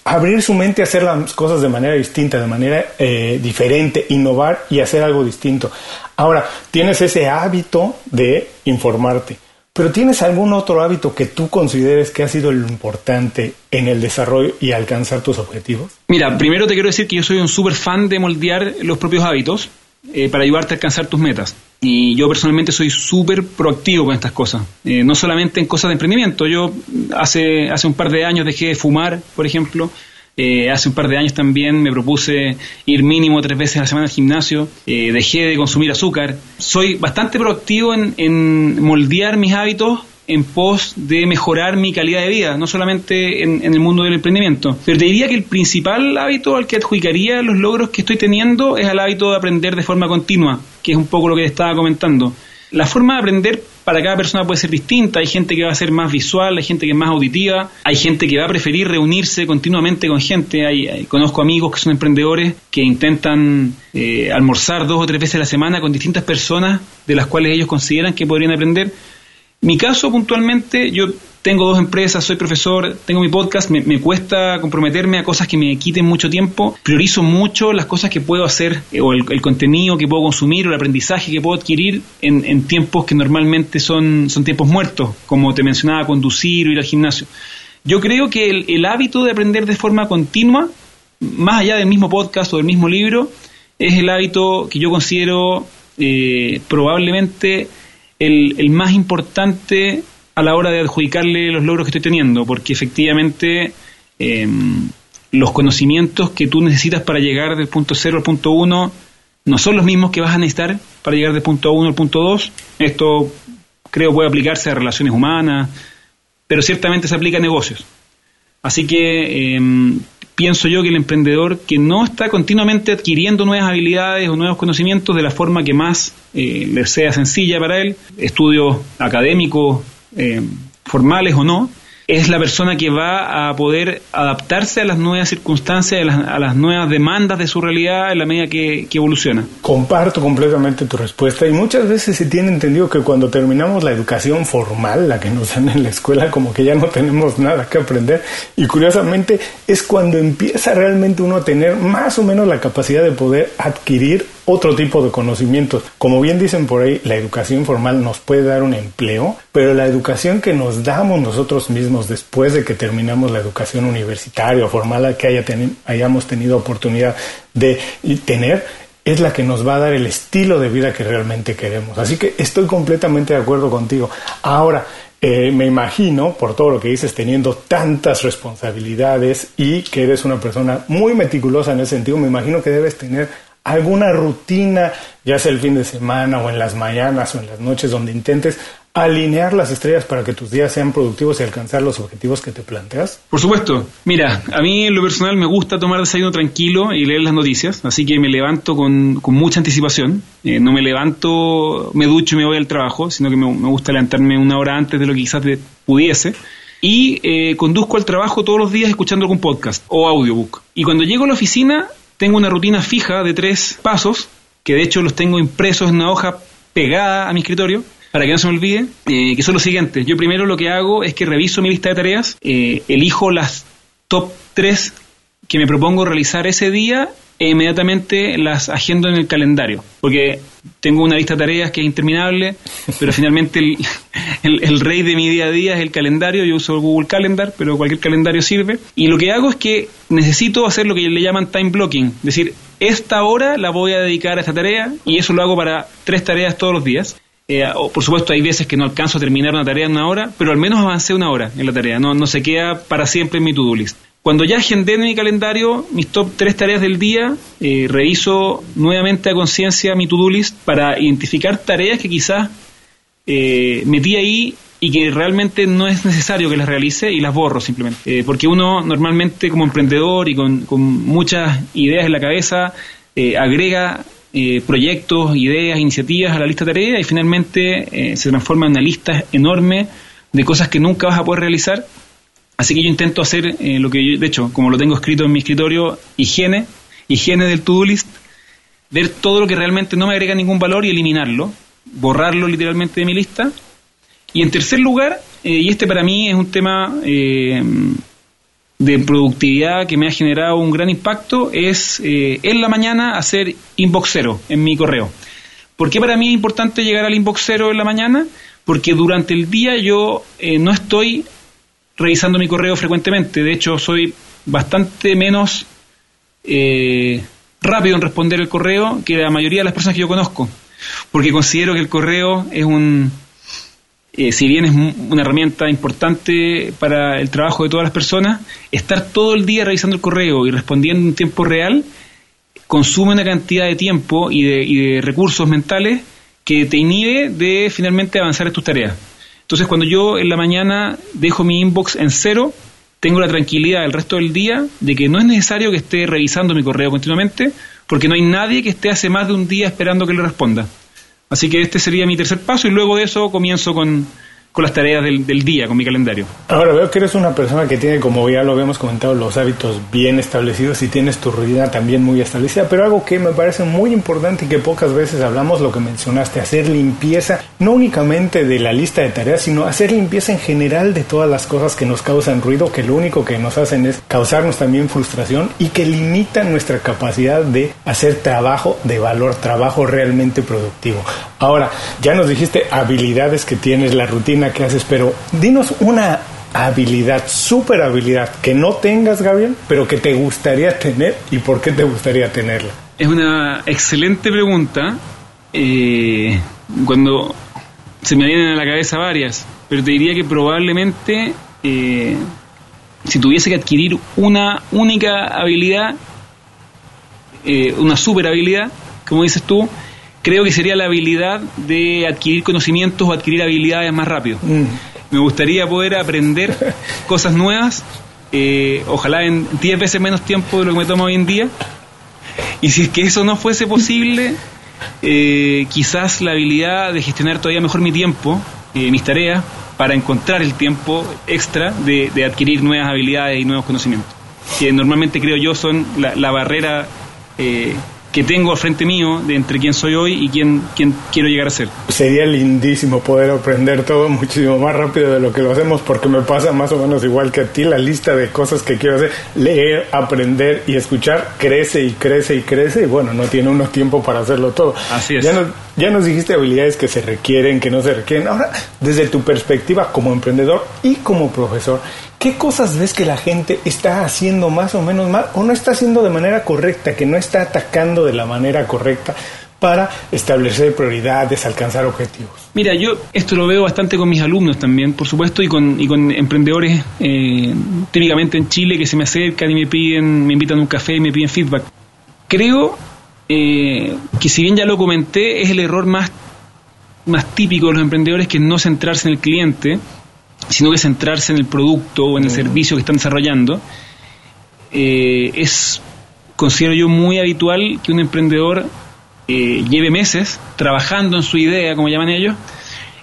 abrir su mente a hacer las cosas de manera distinta, de manera eh, diferente, innovar y hacer algo distinto. Ahora, tienes ese hábito de informarte, pero ¿tienes algún otro hábito que tú consideres que ha sido lo importante en el desarrollo y alcanzar tus objetivos? Mira, primero te quiero decir que yo soy un súper fan de moldear los propios hábitos eh, para ayudarte a alcanzar tus metas. Y yo personalmente soy súper proactivo con estas cosas, eh, no solamente en cosas de emprendimiento. Yo hace, hace un par de años dejé de fumar, por ejemplo. Eh, hace un par de años también me propuse ir mínimo tres veces a la semana al gimnasio. dejé de consumir azúcar. Soy bastante proactivo en, en moldear mis hábitos en pos de mejorar mi calidad de vida, no solamente en, el mundo del emprendimiento. Pero te diría que el principal hábito al que adjudicaría los logros que estoy teniendo es el hábito de aprender de forma continua, que es un poco lo que estaba comentando. La forma de aprender para cada persona puede ser distinta. Hay gente que va a ser más visual, hay gente que es más auditiva, hay gente que va a preferir reunirse continuamente con gente. Hay, conozco amigos que son emprendedores que intentan eh, almorzar dos o tres veces a la semana con distintas personas de las cuales ellos consideran que podrían aprender. Mi caso puntualmente, yo tengo dos empresas, soy profesor, tengo mi podcast, me, cuesta comprometerme a cosas que me quiten mucho tiempo, priorizo mucho las cosas que puedo hacer eh, o el, contenido que puedo consumir o el aprendizaje que puedo adquirir en, tiempos que normalmente son, son tiempos muertos, como te mencionaba, conducir o ir al gimnasio. Yo creo que el, hábito de aprender de forma continua, más allá del mismo podcast o del mismo libro, es el hábito que yo considero eh, probablemente el, más importante a la hora de adjudicarle los logros que estoy teniendo, porque efectivamente em, los conocimientos que tú necesitas para llegar del punto 0 al punto 1 no son los mismos que vas a necesitar para llegar del punto 1 al punto 2. Esto creo puede aplicarse a relaciones humanas, pero ciertamente se aplica a negocios. Así que em, pienso yo que el emprendedor que no está continuamente adquiriendo nuevas habilidades o nuevos conocimientos de la forma que más eh, le sea sencilla para él, estudios académicos, eh, formales o no, es la persona que va a poder adaptarse a las nuevas circunstancias, a las, nuevas demandas de su realidad en la medida que, que, evoluciona. Comparto completamente tu respuesta y muchas veces se tiene entendido que cuando terminamos la educación formal, la que nos dan en la escuela, como que ya no tenemos nada que aprender y curiosamente es cuando empieza realmente uno a tener más o menos la capacidad de poder adquirir otro tipo de conocimientos. Como bien dicen por ahí, la educación formal nos puede dar un empleo, pero la educación que nos damos nosotros mismos después de que terminamos la educación universitaria o formal que haya hayamos tenido oportunidad de tener, es la que nos va a dar el estilo de vida que realmente queremos. Así que estoy completamente de acuerdo contigo. Ahora, eh, me imagino, por todo lo que dices, teniendo tantas responsabilidades y que eres una persona muy meticulosa en ese sentido, me imagino que debes tener alguna rutina, ya sea el fin de semana o en las mañanas o en las noches, donde intentes alinear las estrellas para que tus días sean productivos y alcanzar los objetivos que te planteas? Por supuesto. Mira, a mí en lo personal me gusta tomar desayuno tranquilo y leer las noticias, así que me levanto con, mucha anticipación. Eh, no me levanto, me ducho y me voy al trabajo, sino que me, gusta levantarme una hora antes de lo que quizás pudiese. Y eh, conduzco al trabajo todos los días escuchando algún podcast o audiobook. Y cuando llego a la oficina, tengo una rutina fija de tres pasos, que de hecho los tengo impresos en una hoja pegada a mi escritorio, para que no se me olvide, eh, que son los siguientes. Yo primero lo que hago es que reviso mi lista de tareas, eh, elijo las top tres que me propongo realizar ese día e inmediatamente las agendo en el calendario, porque tengo una lista de tareas que es interminable, pero finalmente el, rey de mi día a día es el calendario, yo uso Google Calendar, pero cualquier calendario sirve, y lo que hago es que necesito hacer lo que le llaman time blocking, es decir, esta hora la voy a dedicar a esta tarea, y eso lo hago para tres tareas todos los días. Eh, por supuesto, hay veces que no alcanzo a terminar una tarea en una hora, pero al menos avancé una hora en la tarea, no, no se queda para siempre en mi to-do list. Cuando ya agendé en mi calendario mis top tres tareas del día, eh, reviso nuevamente a conciencia mi to-do list para identificar tareas que quizás eh, metí ahí y que realmente no es necesario que las realice y las borro simplemente. porque uno normalmente como emprendedor y con, muchas ideas en la cabeza agrega eh, proyectos, ideas, iniciativas a la lista de tareas y finalmente eh, se transforma en una lista enorme de cosas que nunca vas a poder realizar. Así que yo intento hacer eh, lo que yo, de hecho, como lo tengo escrito en mi escritorio, higiene, higiene del to-do list, ver todo lo que realmente no me agrega ningún valor y eliminarlo, borrarlo literalmente de mi lista. Y en tercer lugar, y este para mí es un tema de productividad que me ha generado un gran impacto es eh, en la mañana hacer inbox cero en mi correo. ¿Por qué para mí es importante llegar al inbox cero en la mañana? Porque durante el día yo eh, no estoy revisando mi correo frecuentemente. De hecho, soy bastante menos eh, rápido en responder el correo que la mayoría de las personas que yo conozco. Porque considero que el correo es un, eh, si bien es una herramienta importante para el trabajo de todas las personas, estar todo el día revisando el correo y respondiendo en tiempo real consume una cantidad de tiempo y de, recursos mentales que te inhibe de finalmente avanzar en tus tareas. Entonces, cuando yo en la mañana dejo mi inbox en cero, tengo la tranquilidad el resto del día de que no es necesario que esté revisando mi correo continuamente, porque no hay nadie que esté hace más de un día esperando que le responda. Así que este sería mi tercer paso y luego de eso comienzo con, con las tareas del, día, con mi calendario. Ahora veo que eres una persona que tiene, como ya lo habíamos comentado, los hábitos bien establecidos y tienes tu rutina también muy establecida, pero algo que me parece muy importante y que pocas veces hablamos, lo que mencionaste, hacer limpieza, no únicamente de la lista de tareas, sino hacer limpieza en general de todas las cosas que nos causan ruido, que lo único que nos hacen es causarnos también frustración y que limitan nuestra capacidad de hacer trabajo de valor, trabajo realmente productivo. Ahora, ya nos dijiste habilidades que tienes, la rutina que haces, pero dinos una habilidad, super habilidad que no tengas, Gabriel, pero que te gustaría tener y por qué te gustaría tenerla. Es una excelente pregunta. Eh, cuando se me vienen a la cabeza varias, pero te diría que probablemente eh, si tuviese que adquirir una única habilidad, eh, una super habilidad, como dices tú, creo que sería la habilidad de adquirir conocimientos o adquirir habilidades más rápido. Mm. Me gustaría poder aprender *laughs* cosas nuevas, eh, ojalá en 10 veces menos tiempo de lo que me toma hoy en día. Y si es que eso no fuese posible, *laughs* eh, quizás la habilidad de gestionar todavía mejor mi tiempo, eh, mis tareas, para encontrar el tiempo extra de, adquirir nuevas habilidades y nuevos conocimientos, que normalmente creo yo son la, la barrera que tengo al frente mío de entre quién soy hoy y quién, quién quiero llegar a ser. Sería lindísimo poder aprender todo muchísimo más rápido de lo que lo hacemos porque me pasa más o menos igual que a ti la lista de cosas que quiero hacer, leer, aprender y escuchar crece y crece y crece y bueno, no tiene uno tiempo para hacerlo todo. Así es. Ya nos, ya nos dijiste habilidades que se requieren, que no se requieren. Ahora, desde tu perspectiva como emprendedor y como profesor, ¿Qué cosas ves que la gente está haciendo más o menos mal o no está haciendo de manera correcta, que no está atacando de la manera correcta para establecer prioridades, alcanzar objetivos? Mira, yo esto lo veo bastante con mis alumnos también, por supuesto, y con, emprendedores eh, típicamente en Chile que se me acercan y me piden, me invitan a un café y me piden feedback. Creo eh, que si bien ya lo comenté, es el error más más típico de los emprendedores, que es no centrarse en el cliente, sino que centrarse en el producto o en el servicio que están desarrollando. Eh, es, considero yo, muy habitual que un emprendedor eh, lleve meses trabajando en su idea, como llaman ellos,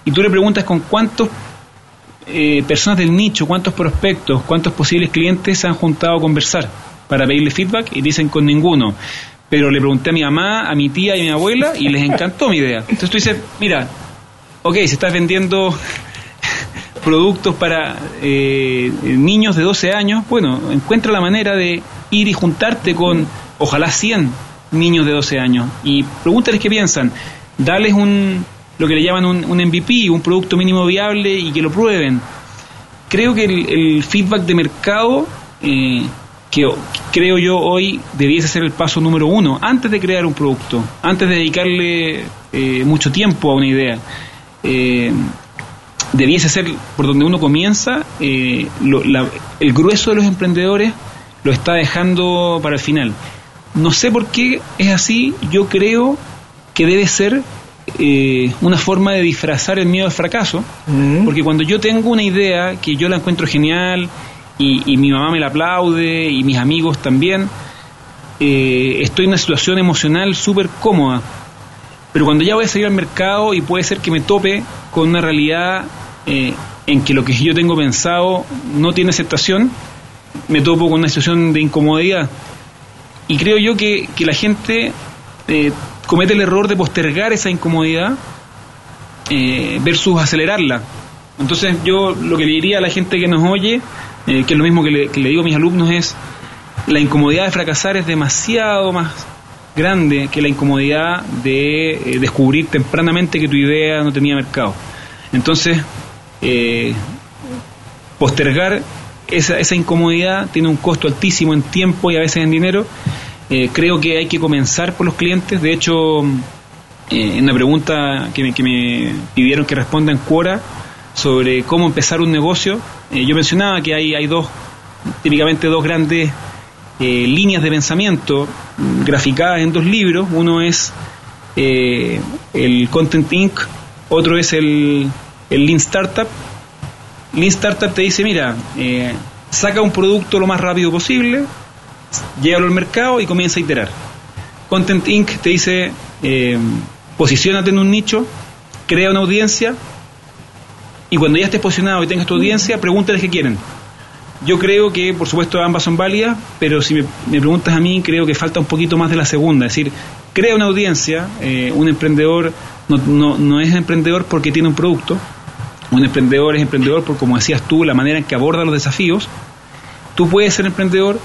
y tú le preguntas con cuántos eh, personas del nicho, cuántos prospectos, cuántos posibles clientes se han juntado a conversar para pedirle feedback y dicen con ninguno. Pero le pregunté a mi mamá, a mi tía y a mi abuela y les encantó mi idea. Entonces tú dices, mira, ok, si estás vendiendo productos para eh, niños de 12 años, bueno, encuentra la manera de ir y juntarte con ojalá 100 niños de 12 años y pregúntales qué piensan. Dales un, lo que le llaman un, un MVP, un producto mínimo viable y que lo prueben. Creo que el, feedback de mercado, eh, que creo yo hoy debiese ser el paso número uno, antes de crear un producto, antes de dedicarle eh, mucho tiempo a una idea. Eh, debiese ser por donde uno comienza, el grueso de los emprendedores lo está dejando para el final. No sé por qué es así, yo creo que debe ser eh, una forma de disfrazar el miedo al fracaso, mm. porque cuando yo tengo una idea que yo la encuentro genial y, mi mamá me la aplaude y mis amigos también, eh, estoy en una situación emocional súper cómoda. Pero cuando ya voy a salir al mercado y puede ser que me tope con una realidad eh, en que lo que yo tengo pensado no tiene aceptación, me topo con una situación de incomodidad. Y creo yo que, que la gente comete el error de postergar esa incomodidad eh, versus acelerarla. Entonces yo lo que le diría a la gente que nos oye, eh, que es lo mismo que le, digo a mis alumnos, es la incomodidad de fracasar es demasiado más grande que la incomodidad de eh, descubrir tempranamente que tu idea no tenía mercado. Entonces, postergar esa, esa incomodidad tiene un costo altísimo en tiempo y a veces en dinero eh, creo que hay que comenzar por los clientes. De hecho, eh, en la pregunta que me, que me, pidieron que responda en Quora sobre cómo empezar un negocio, eh, yo mencionaba que hay, hay dos, típicamente dos grandes líneas de pensamiento graficadas en dos libros. Uno es el Content Inc., otro es el, el Lean Startup. Lean Startup te dice, mira, saca un producto lo más rápido posible, llévalo al mercado y comienza a iterar. Content Inc. te dice, eh, posicionate en un nicho, crea una audiencia y cuando ya estés posicionado y tengas tu audiencia, pregúntales qué quieren. Yo creo que, por supuesto, ambas son válidas, pero si me, preguntas a mí, creo que falta un poquito más de la segunda. Es decir, crea una audiencia, eh, un emprendedor no, no, no es emprendedor porque tiene un producto, un emprendedor es emprendedor por, como decías tú, la manera en que aborda los desafíos. Tú puedes ser emprendedor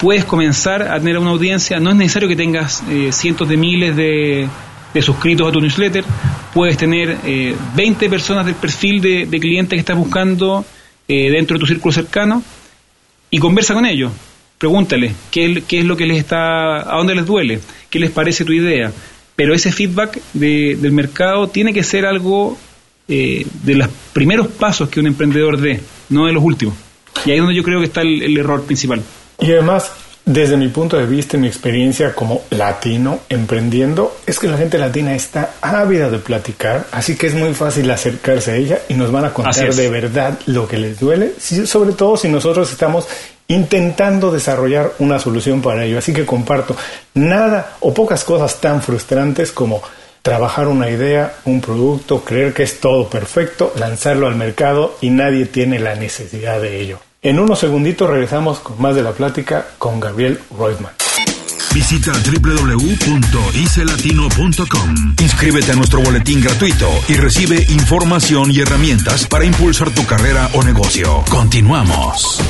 puedes comenzar a tener una audiencia. No es necesario que tengas eh, cientos de miles de, suscritos a tu newsletter. Puedes tener 20 eh, personas del perfil de, de cliente que estás buscando eh, dentro de tu círculo cercano y conversa con ellos. Pregúntale qué, es lo que les está, a dónde les duele, qué les parece tu idea. Pero ese feedback del mercado tiene que ser algo de los primeros pasos que un emprendedor dé, no de los últimos. Y ahí es donde yo creo que está el error principal. Y además, desde mi punto de vista y mi experiencia como latino emprendiendo, es que la gente latina está ávida de platicar, así que es muy fácil acercarse a ella y nos van a contar de verdad lo que les duele, sobre todo si nosotros estamos intentando desarrollar una solución para ello. Así que comparto nada o pocas cosas tan frustrantes como trabajar una idea, un producto, creer que es todo perfecto, lanzarlo al mercado y nadie tiene la necesidad de ello. En unos segunditos regresamos con más de la plática con Gabriel Reutemann. Visita www.icelatino.com. Inscríbete a nuestro boletín gratuito y recibe información y herramientas para impulsar tu carrera o negocio. Continuamos.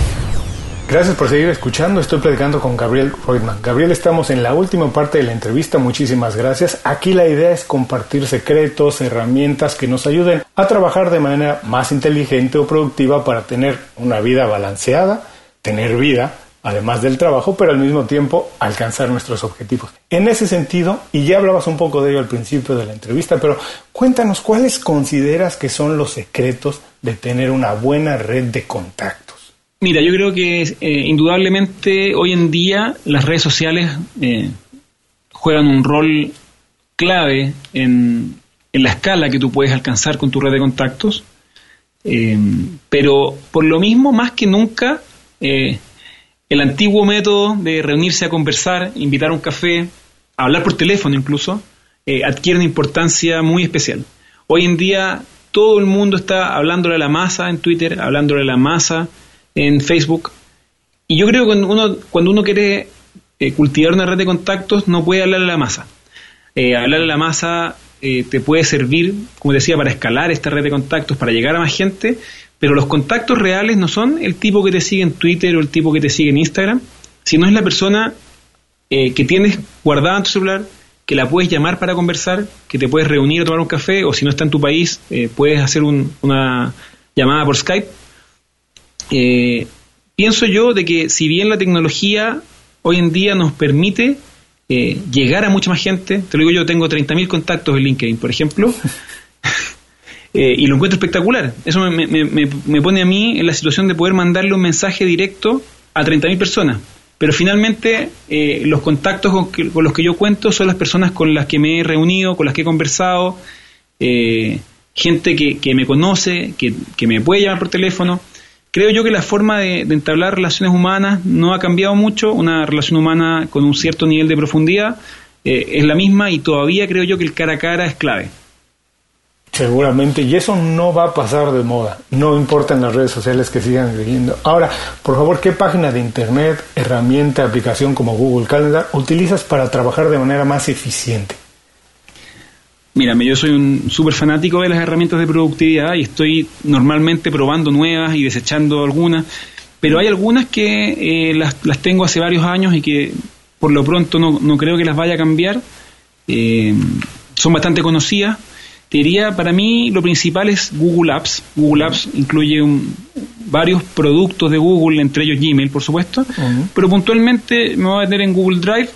Gracias por seguir escuchando. Estoy platicando con Gabriel Reutemann. Gabriel, estamos en la última parte de la entrevista. Muchísimas gracias. Aquí la idea es compartir secretos, herramientas que nos ayuden a trabajar de manera más inteligente o productiva para tener una vida balanceada, tener vida, además del trabajo, pero al mismo tiempo alcanzar nuestros objetivos. En ese sentido, y ya hablabas un poco de ello al principio de la entrevista, pero cuéntanos cuáles consideras que son los secretos de tener una buena red de contactos. Mira, yo creo que eh, indudablemente hoy en día las redes sociales eh, juegan un rol clave en, la escala que tú puedes alcanzar con tu red de contactos. Eh, pero por lo mismo, más que nunca, eh, el antiguo método de reunirse a conversar, invitar a un café, hablar por teléfono incluso, adquiere una importancia muy especial. Hoy en día todo el mundo está hablándole a la masa en Twitter, hablándole a la masa en Facebook. Y yo creo que cuando uno, cuando uno quiere cultivar una red de contactos, no puede hablarle a la masa. hablarle a la masa eh, te puede servir, como decía, para escalar esta red de contactos, para llegar a más gente, pero los contactos reales no son el tipo que te sigue en Twitter o el tipo que te sigue en Instagram, sino es la persona eh, que tienes guardada en tu celular, que la puedes llamar para conversar, que te puedes reunir a tomar un café, o si no está en tu país, eh, puedes hacer una llamada por Skype. Pienso yo de que si bien la tecnología hoy en día nos permite eh, llegar a mucha más gente. Te lo digo yo, tengo 30.000 contactos en LinkedIn, por ejemplo, *laughs* eh, y lo encuentro espectacular. Eso me, pone a mí en la situación de poder mandarle un mensaje directo a 30.000 personas. Pero finalmente eh, los contactos con, los que yo cuento son las personas con las que me he reunido, con las que he conversado, gente que, que, me conoce, que, que me puede llamar por teléfono creo yo que la forma de, entablar relaciones humanas no ha cambiado mucho. Una relación humana con un cierto nivel de profundidad eh, es la misma y todavía creo yo que el cara a cara es clave. Seguramente, y eso no va a pasar de moda, no importa en las redes sociales que sigan leyendo. Ahora, por favor, ¿qué página de internet, herramienta, aplicación como Google Calendar utilizas para trabajar de manera más eficiente? Mírame, yo soy un súper fanático de las herramientas de productividad y estoy normalmente probando nuevas y desechando algunas, pero hay algunas que eh, las, tengo hace varios años y que por lo pronto no, creo que las vaya a cambiar. Eh, son bastante conocidas. Te diría, para mí lo principal es Google Apps. Google Apps incluye varios productos de Google, entre ellos Gmail, por supuesto, pero puntualmente me voy a meter en Google Drive.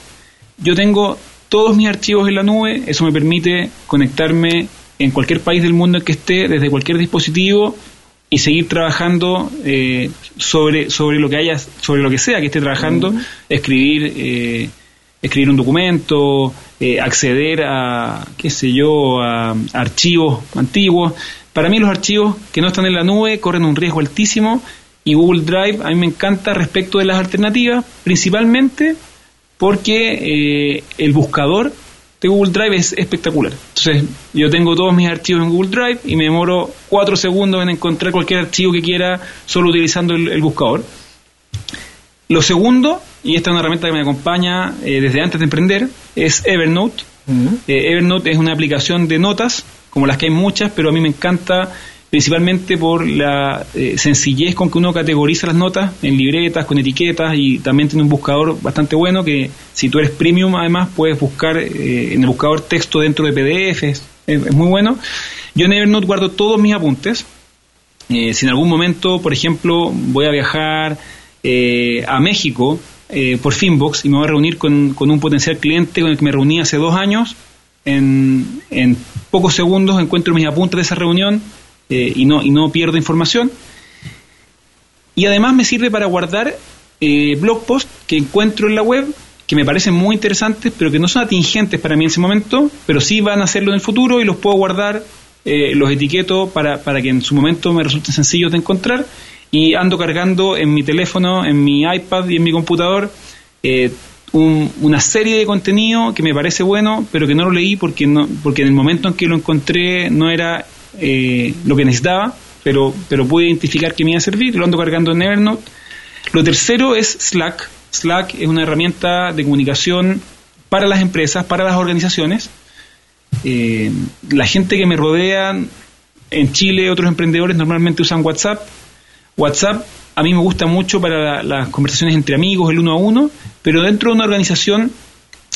Yo tengo todos mis archivos en la nube, eso me permite conectarme en cualquier país del mundo en que esté, desde cualquier dispositivo y seguir trabajando eh, sobre, sobre lo que haya, sobre lo que sea que esté trabajando, escribir, eh, escribir un documento, eh, acceder a, qué sé yo, a archivos antiguos. Para mí los archivos que no están en la nube corren un riesgo altísimo y Google Drive a mí me encanta respecto de las alternativas, principalmente porque eh, el buscador de Google Drive es espectacular. Entonces, yo tengo todos mis archivos en Google Drive y me demoro cuatro segundos en encontrar cualquier archivo que quiera solo utilizando el, buscador. Lo segundo, y esta es una herramienta que me acompaña eh, desde antes de emprender, es Evernote. Eh, Evernote es una aplicación de notas, como las que hay muchas, pero a mí me encanta principalmente por la eh, sencillez con que uno categoriza las notas en libretas, con etiquetas y también tiene un buscador bastante bueno que si tú eres premium además puedes buscar eh, en el buscador texto dentro de PDFs, es, muy bueno. Yo en Evernote guardo todos mis apuntes. Eh, si en algún momento, por ejemplo, voy a viajar a México por Finbox y me voy a reunir con, con un potencial cliente con el que me reuní hace dos años, en, en pocos segundos encuentro mis apuntes de esa reunión, eh, y, no, y no pierdo información. Y además me sirve para guardar eh, blog posts que encuentro en la web que me parecen muy interesantes, pero que no son atingentes para mí en ese momento, pero sí van a hacerlo en el futuro y los puedo guardar, eh, los etiqueto para, para que en su momento me resulten sencillos de encontrar y ando cargando en mi teléfono, en mi iPad y en mi computador una serie de contenido que me parece bueno, pero que no lo leí porque, no, porque en el momento en que lo encontré no era eh, lo que necesitaba, pero, pero pude identificar que me iba a servir, lo ando cargando en Evernote. Lo tercero es Slack. Slack es una herramienta de comunicación para las empresas, para las organizaciones. Eh, la gente que me rodea en Chile, otros emprendedores normalmente usan WhatsApp. WhatsApp a mí me gusta mucho para las conversaciones entre amigos, el uno a uno, pero dentro de una organización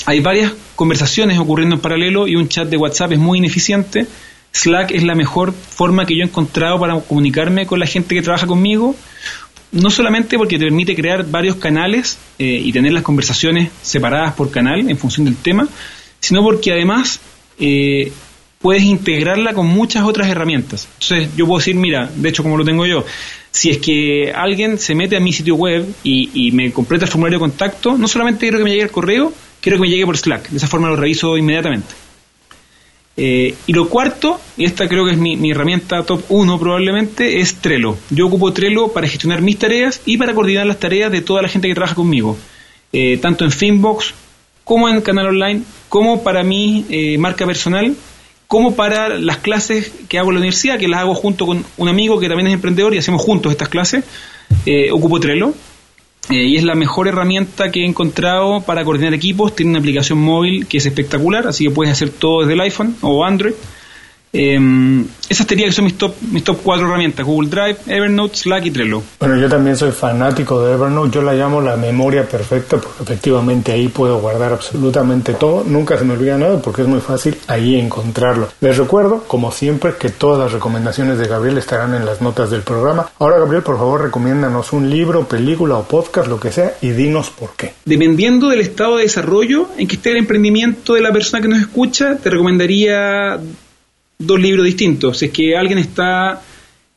hay varias conversaciones ocurriendo en paralelo y un chat de WhatsApp es muy ineficiente Slack es la mejor forma que yo he encontrado para comunicarme con la gente que trabaja conmigo, no solamente porque te permite crear varios canales eh, y tener las conversaciones separadas por canal en función del tema, sino porque además eh, puedes integrarla con muchas otras herramientas. Entonces yo puedo decir, mira, de hecho como lo tengo yo, si es que alguien se mete a mi sitio web y, y me completa el formulario de contacto, no solamente quiero que me llegue el correo, quiero que me llegue por Slack. De esa forma lo reviso inmediatamente. Eh, y lo cuarto, y esta creo que es mi, herramienta top 1 probablemente, es Trello. Yo ocupo Trello para gestionar mis tareas y para coordinar las tareas de toda la gente que trabaja conmigo, eh, tanto en Finbox como en Canal Online, como para mi eh, marca personal, como para las clases que hago en la universidad, que las hago junto con un amigo que también es emprendedor y hacemos juntos estas clases. ocupo Trello. Y es la mejor herramienta que he encontrado para coordinar equipos. Tiene una aplicación móvil que es espectacular, así que puedes hacer todo desde el iPhone o Android. Eh, esas que son mis top, mis top cuatro herramientas, Google Drive, Evernote, Slack y Trello. Bueno, yo también soy fanático de Evernote, yo la llamo la memoria perfecta porque efectivamente ahí puedo guardar absolutamente todo, nunca se me olvida nada porque es muy fácil ahí encontrarlo. Les recuerdo, como siempre, que todas las recomendaciones de Gabriel estarán en las notas del programa. Ahora, Gabriel, por favor, recomiéndanos un libro, película o podcast, lo que sea, y dinos por qué. Dependiendo del estado de desarrollo en que esté el emprendimiento de la persona que nos escucha, te recomendaría dos libros distintos. Si es que alguien está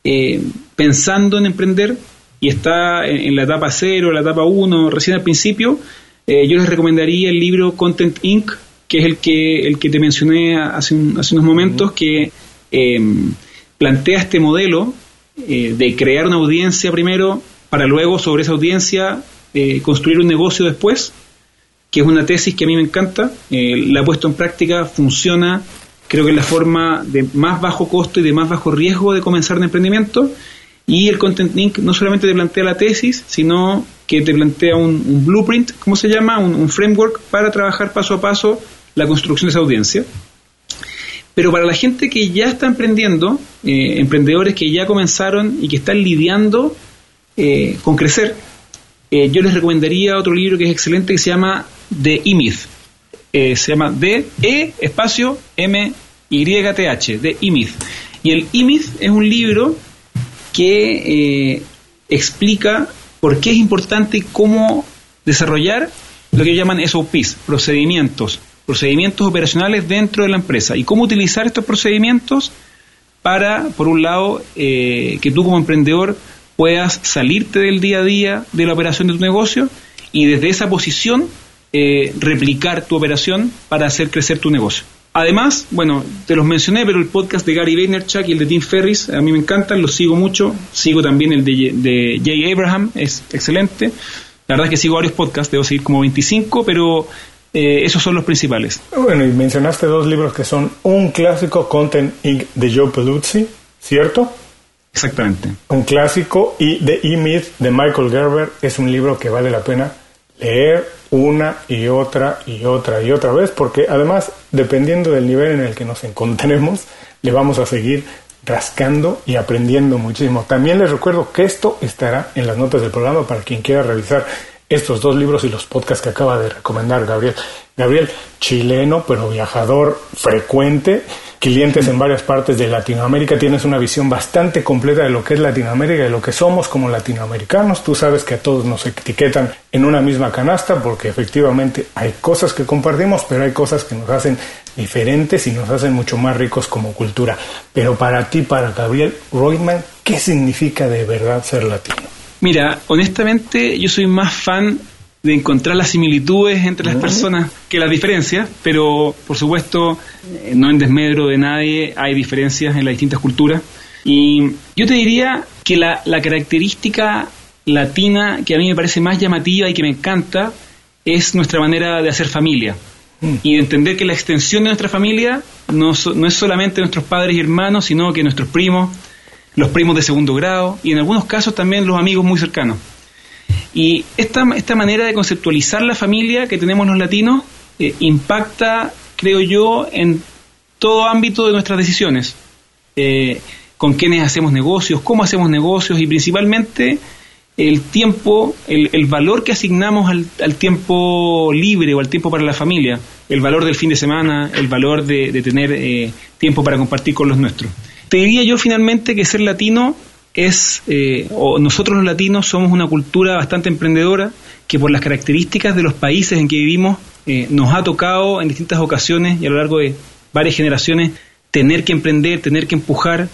eh, pensando en emprender y está en, la etapa 0, la etapa 1, recién al principio, eh, yo les recomendaría el libro Content Inc., que es el que, el que te mencioné hace, hace unos momentos, que em, plantea este modelo eh, de crear una audiencia primero, para luego sobre esa audiencia construir un negocio después, que es una tesis que a mí me encanta, la he puesto en práctica, funciona, Creo que es la forma de más bajo costo y de más bajo riesgo de comenzar un emprendimiento. Y el Content Link no solamente te plantea la tesis, sino que te plantea un, blueprint, ¿cómo se llama? Un, framework para trabajar paso a paso la construcción de esa audiencia. Pero para la gente que ya está emprendiendo, eh, emprendedores que ya comenzaron y que están lidiando eh, con crecer, eh, yo les recomendaría otro libro que es excelente que se llama The E-Myth. se llama D E espacio M YTH, de IMID. Y el IMID es un libro que eh, explica por qué es importante cómo desarrollar lo que llaman SOPs, procedimientos, procedimientos operacionales dentro de la empresa y cómo utilizar estos procedimientos para, por un lado, eh, que tú como emprendedor puedas salirte del día a día de la operación de tu negocio y desde esa posición eh, replicar tu operación para hacer crecer tu negocio. Además, bueno, te los mencioné, pero el podcast de Gary Vaynerchuk y el de Tim Ferris a mí me encantan, los sigo mucho. Sigo también el de, Jay Abraham, es excelente. La verdad es que sigo varios podcasts, debo seguir como 25, pero eh, esos son los principales. Bueno, y mencionaste dos libros que son un clásico, Content Inc. de Joe Peluzzi, ¿cierto? Exactamente. Un clásico y The E-Myth de Michael Gerber es un libro que vale la pena leer una y otra y otra y otra vez, porque además, dependiendo del nivel en el que nos encontremos, le vamos a seguir rascando y aprendiendo muchísimo. También les recuerdo que esto estará en las notas del programa para quien quiera revisar estos dos libros y los podcasts que acaba de recomendar Gabriel. Gabriel, chileno, pero viajador frecuente, clientes en varias partes de Latinoamérica, tienes una visión bastante completa de lo que es Latinoamérica, de lo que somos como latinoamericanos. Tú sabes que a todos nos etiquetan en una misma canasta porque efectivamente hay cosas que compartimos, pero hay cosas que nos hacen diferentes y nos hacen mucho más ricos como cultura. Pero para ti, para Gabriel Reutemann, ¿qué significa de verdad ser latino? Mira, honestamente yo soy más fan de encontrar las similitudes entre las personas que las diferencias, pero por supuesto, eh, no en desmedro de nadie, hay diferencias en las distintas culturas. Y yo te diría que la, característica latina que a mí me parece más llamativa y que me encanta es nuestra manera de hacer familia. Mm. Y de entender que la extensión de nuestra familia no, no es solamente nuestros padres y hermanos, sino que nuestros primos, los primos de segundo grado y en algunos casos también los amigos muy cercanos. Y esta, esta manera de conceptualizar la familia que tenemos los latinos eh, impacta, creo yo, en todo ámbito de nuestras decisiones. Eh, con quiénes hacemos negocios, cómo hacemos negocios y principalmente el tiempo, el, valor que asignamos al, tiempo libre o al tiempo para la familia, el valor del fin de semana, el valor de, tener eh, tiempo para compartir con los nuestros. Te diría yo finalmente que ser latino es, eh, nosotros los latinos somos una cultura bastante emprendedora que por las características de los países en que vivimos eh, nos ha tocado en distintas ocasiones y a lo largo de varias generaciones tener que emprender, tener que empujar,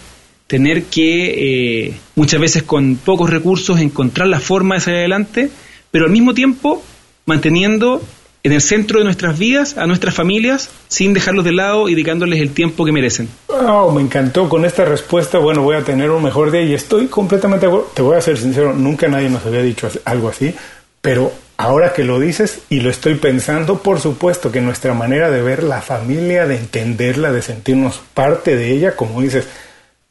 tener que eh, muchas veces con pocos recursos encontrar la forma de salir adelante, pero al mismo tiempo manteniendo en el centro de nuestras vidas, a nuestras familias, sin dejarlos de lado y dedicándoles el tiempo que merecen. Oh, me encantó con esta respuesta. Bueno, voy a tener un mejor día y estoy completamente Te voy a ser sincero, nunca nadie nos había dicho algo así, pero ahora que lo dices y lo estoy pensando, por supuesto que nuestra manera de ver la familia, de entenderla, de sentirnos parte de ella, como dices,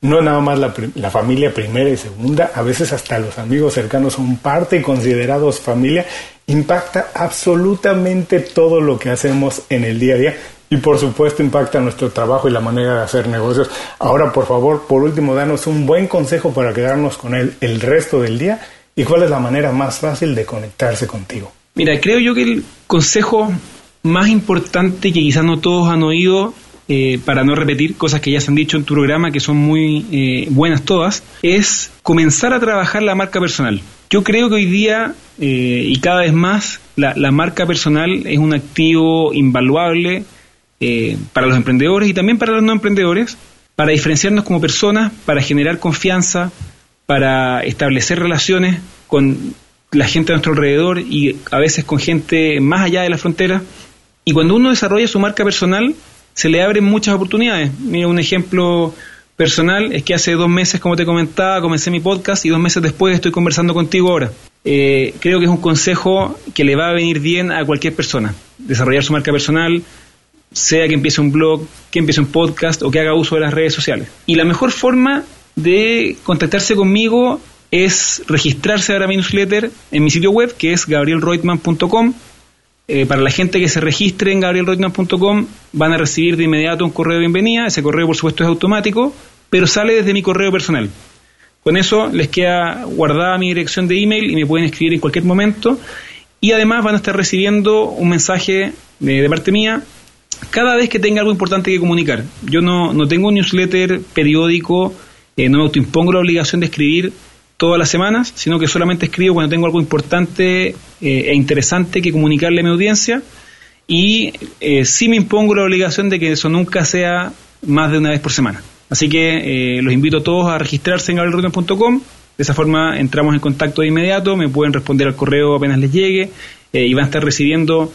no nada más la, familia primera y segunda, a veces hasta los amigos cercanos son parte y considerados familia, impacta absolutamente todo lo que hacemos en el día a día y por supuesto impacta nuestro trabajo y la manera de hacer negocios. Ahora, por favor, por último, danos un buen consejo para quedarnos con él el resto del día y cuál es la manera más fácil de conectarse contigo. Mira, creo yo que el consejo más importante que quizás no todos han oído eh, para no repetir cosas que ya se han dicho en tu programa, que son muy eh, buenas todas, es comenzar a trabajar la marca personal. Yo creo que hoy día eh, y cada vez más la, marca personal es un activo invaluable para los emprendedores y también para los no emprendedores, para diferenciarnos como personas, para generar confianza, para establecer relaciones con la gente a nuestro alrededor y a veces con gente más allá de la frontera. Y cuando uno desarrolla su marca personal, se le abren muchas oportunidades. Mira, un ejemplo personal es que hace dos meses, como te comentaba, comencé mi podcast y dos meses después estoy conversando contigo ahora. Eh, creo que es un consejo que le va a venir bien a cualquier persona. Desarrollar su marca personal, sea que empiece un blog, que empiece un podcast o que haga uso de las redes sociales. Y la mejor forma de contactarse conmigo es registrarse ahora mi newsletter en mi sitio web que es gabrielreutmann.com eh, para la gente que se registre en gabrielreutmann.com van a recibir de inmediato un correo de bienvenida. Ese correo, por supuesto, es automático, pero sale desde mi correo personal. Con eso les queda guardada mi dirección de email y me pueden escribir en cualquier momento. Y además van a estar recibiendo un mensaje de, parte mía cada vez que tenga algo importante que comunicar. Yo no, no tengo un newsletter periódico, eh, no me autoimpongo la obligación de escribir todas las semanas, sino que solamente escribo cuando tengo algo importante eh, e interesante que comunicarle a mi audiencia y eh, sí me impongo la obligación de que eso nunca sea más de una vez por semana. Así que eh, los invito a todos a registrarse en gabrielrotten.com. De esa forma entramos en contacto de inmediato, me pueden responder al correo apenas les llegue y van a estar recibiendo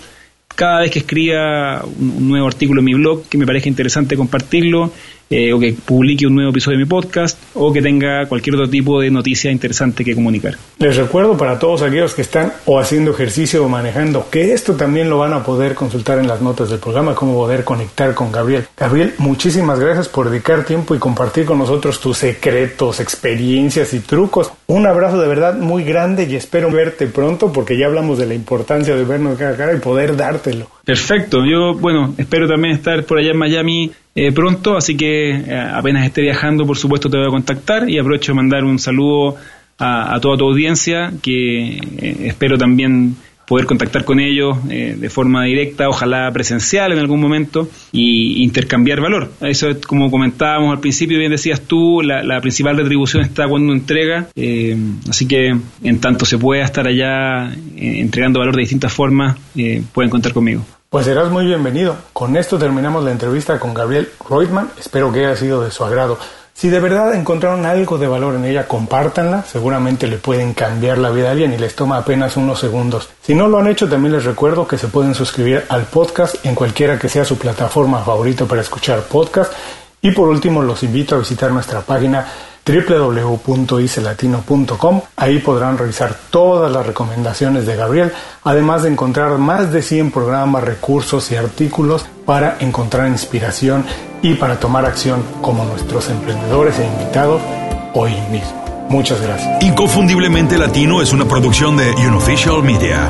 cada vez que escriba un, nuevo artículo en mi blog que me parezca interesante compartirlo, eh, o que publique un nuevo episodio de mi podcast, o que tenga cualquier otro tipo de noticia interesante que comunicar. Les recuerdo para todos aquellos que están o haciendo ejercicio o manejando que esto también lo van a poder consultar en las notas del programa, cómo poder conectar con Gabriel. Gabriel, muchísimas gracias por dedicar tiempo y compartir con nosotros tus secretos, experiencias y trucos. Un abrazo de verdad muy grande y espero verte pronto porque ya hablamos de la importancia de vernos cara a cara y poder dártelo. Perfecto, yo bueno, espero también estar por allá en Miami eh, pronto, así que eh, apenas esté viajando, por supuesto, te voy a contactar y aprovecho de mandar un saludo a, toda tu audiencia, que eh, espero también poder contactar con ellos de forma directa, ojalá presencial en algún momento, y intercambiar valor. Eso es como comentábamos al principio, bien decías tú, la, principal retribución está cuando entrega, así que en tanto se pueda estar allá entregando valor de distintas formas, pueden contar conmigo. Pues serás muy bienvenido. Con esto terminamos la entrevista con Gabriel Reutemann. Espero que haya sido de su agrado. Si de verdad encontraron algo de valor en ella, compártanla. Seguramente le pueden cambiar la vida a alguien y les toma apenas unos segundos. Si no lo han hecho, también les recuerdo que se pueden suscribir al podcast en cualquiera que sea su plataforma favorita para escuchar podcast. Y por último, los invito a visitar nuestra página www.icelatino.com. Ahí podrán revisar todas las recomendaciones de Gabriel, además de encontrar más de 100 programas, recursos y artículos para encontrar inspiración y para tomar acción como nuestros emprendedores e invitados hoy mismo. Muchas gracias. Inconfundiblemente Latino es una producción de Unofficial Media.